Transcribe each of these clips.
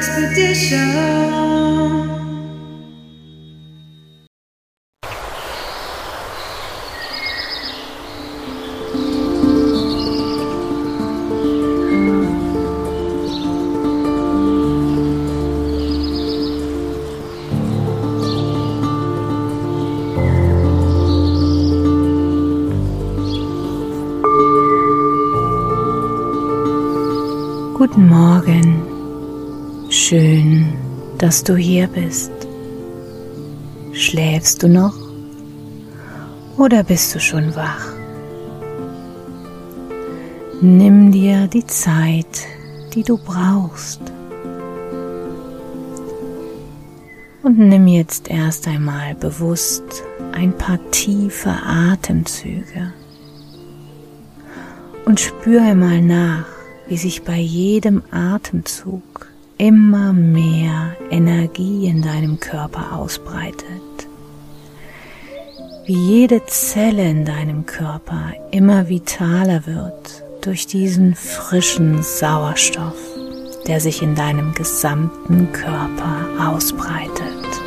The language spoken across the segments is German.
expedition. Dass du hier bist. Schläfst du noch oder bist du schon wach? Nimm dir die Zeit, die du brauchst. Und nimm jetzt erst einmal bewusst ein paar tiefe Atemzüge und spür einmal nach, wie sich bei jedem Atemzug immer mehr Energie in deinem Körper ausbreitet. Wie jede Zelle in deinem Körper immer vitaler wird durch diesen frischen Sauerstoff, der sich in deinem gesamten Körper ausbreitet.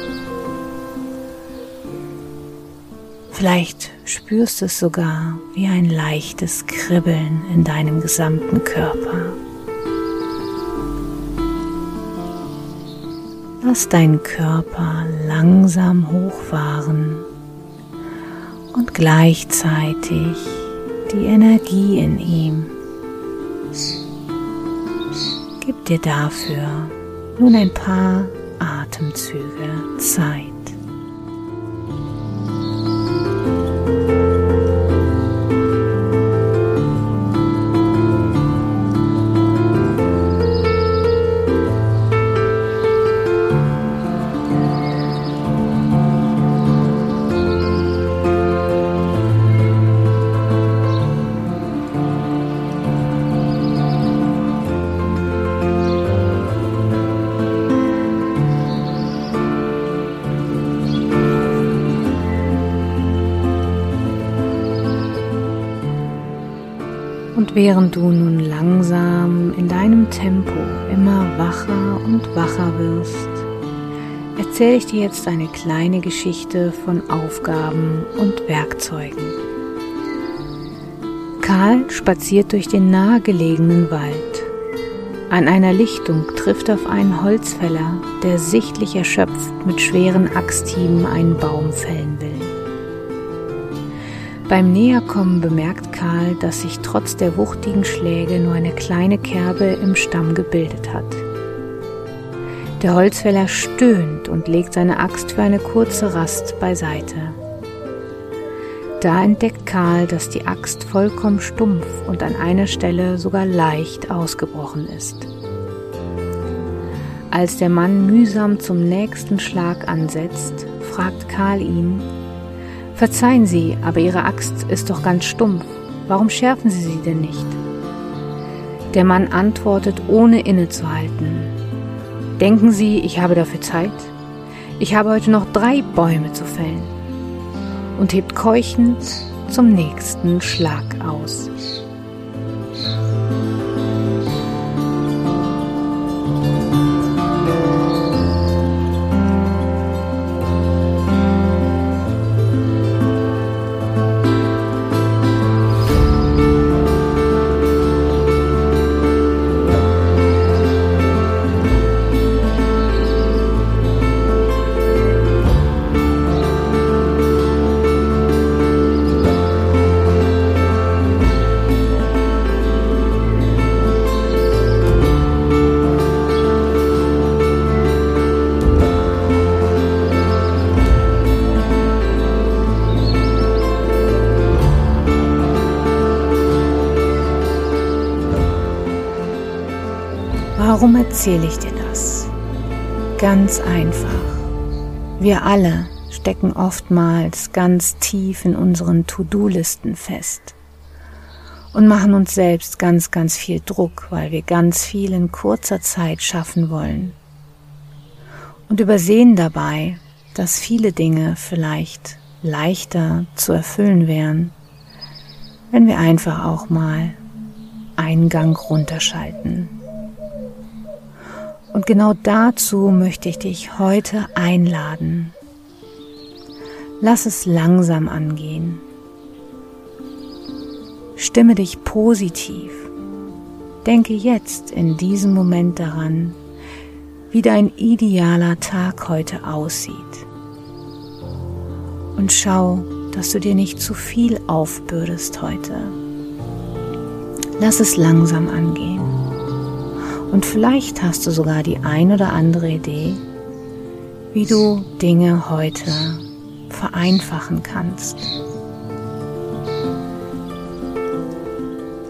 Vielleicht spürst du es sogar wie ein leichtes Kribbeln in deinem gesamten Körper. Lass deinen Körper langsam hochfahren und gleichzeitig die Energie in ihm. Gib dir dafür nun ein paar Atemzüge Zeit. Während du nun langsam in deinem Tempo immer wacher und wacher wirst, erzähle ich dir jetzt eine kleine Geschichte von Aufgaben und Werkzeugen. Karl spaziert durch den nahegelegenen Wald. An einer Lichtung trifft auf einen Holzfäller, der sichtlich erschöpft mit schweren Axthieben einen Baum fällen will. Beim Näherkommen bemerkt Karl, dass sich trotz der wuchtigen Schläge nur eine kleine Kerbe im Stamm gebildet hat. Der Holzfäller stöhnt und legt seine Axt für eine kurze Rast beiseite. Da entdeckt Karl, dass die Axt vollkommen stumpf und an einer Stelle sogar leicht ausgebrochen ist. Als der Mann mühsam zum nächsten Schlag ansetzt, fragt Karl ihn, Verzeihen Sie, aber Ihre Axt ist doch ganz stumpf. Warum schärfen Sie sie denn nicht? Der Mann antwortet, ohne innezuhalten. Denken Sie, ich habe dafür Zeit? Ich habe heute noch drei Bäume zu fällen. Und hebt keuchend zum nächsten Schlag aus. Warum erzähle ich dir das? Ganz einfach. Wir alle stecken oftmals ganz tief in unseren To-Do-Listen fest und machen uns selbst ganz, ganz viel Druck, weil wir ganz viel in kurzer Zeit schaffen wollen. Und übersehen dabei, dass viele Dinge vielleicht leichter zu erfüllen wären, wenn wir einfach auch mal einen Gang runterschalten Und genau dazu möchte ich dich heute einladen. Lass es langsam angehen. Stimme dich positiv. Denke jetzt in diesem Moment daran, wie dein idealer Tag heute aussieht. Und schau, dass du dir nicht zu viel aufbürdest heute. Lass es langsam angehen. Und vielleicht hast du sogar die ein oder andere Idee, wie du Dinge heute vereinfachen kannst.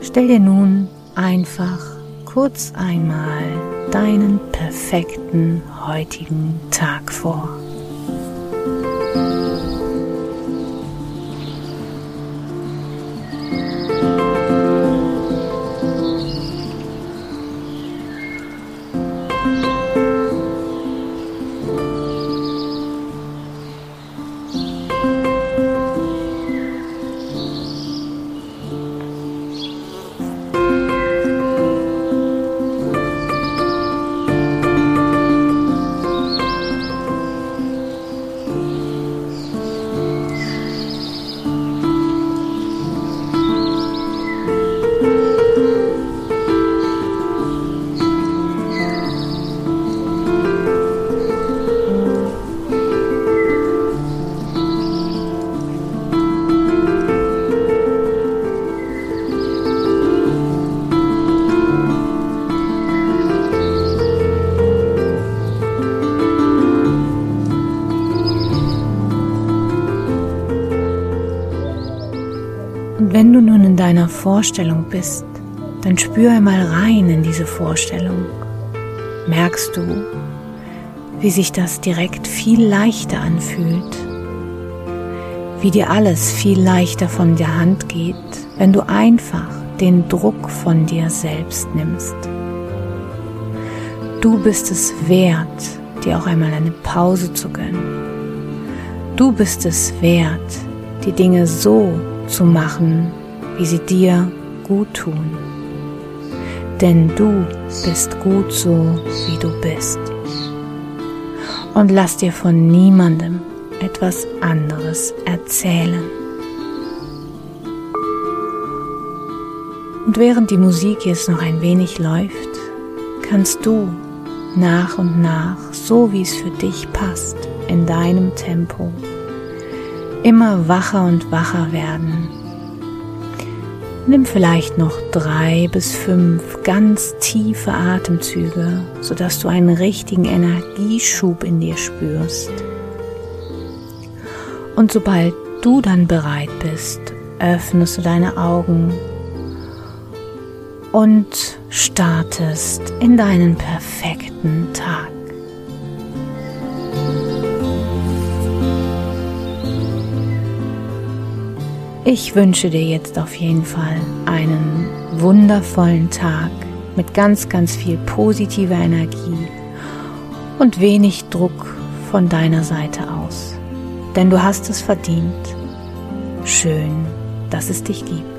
Stell dir nun einfach kurz einmal deinen perfekten heutigen Tag vor. Wenn du nun in deiner Vorstellung bist, dann spür einmal rein in diese Vorstellung. Merkst du, wie sich das direkt viel leichter anfühlt, wie dir alles viel leichter von der Hand geht, wenn du einfach den Druck von dir selbst nimmst. Du bist es wert, dir auch einmal eine Pause zu gönnen. Du bist es wert, die Dinge so zu machen, wie sie dir gut tun. Denn du bist gut so, wie du bist. Und lass dir von niemandem etwas anderes erzählen. Und während die Musik jetzt noch ein wenig läuft, kannst du nach und nach, so wie es für dich passt, in deinem Tempo, immer wacher und wacher werden. Nimm vielleicht noch drei bis fünf ganz tiefe Atemzüge, sodass du einen richtigen Energieschub in dir spürst. Und sobald du dann bereit bist, öffnest du deine Augen und startest in deinen perfekten Tag. Ich wünsche dir jetzt auf jeden Fall einen wundervollen Tag mit ganz, ganz viel positiver Energie und wenig Druck von deiner Seite aus. Denn du hast es verdient. Schön, dass es dich gibt.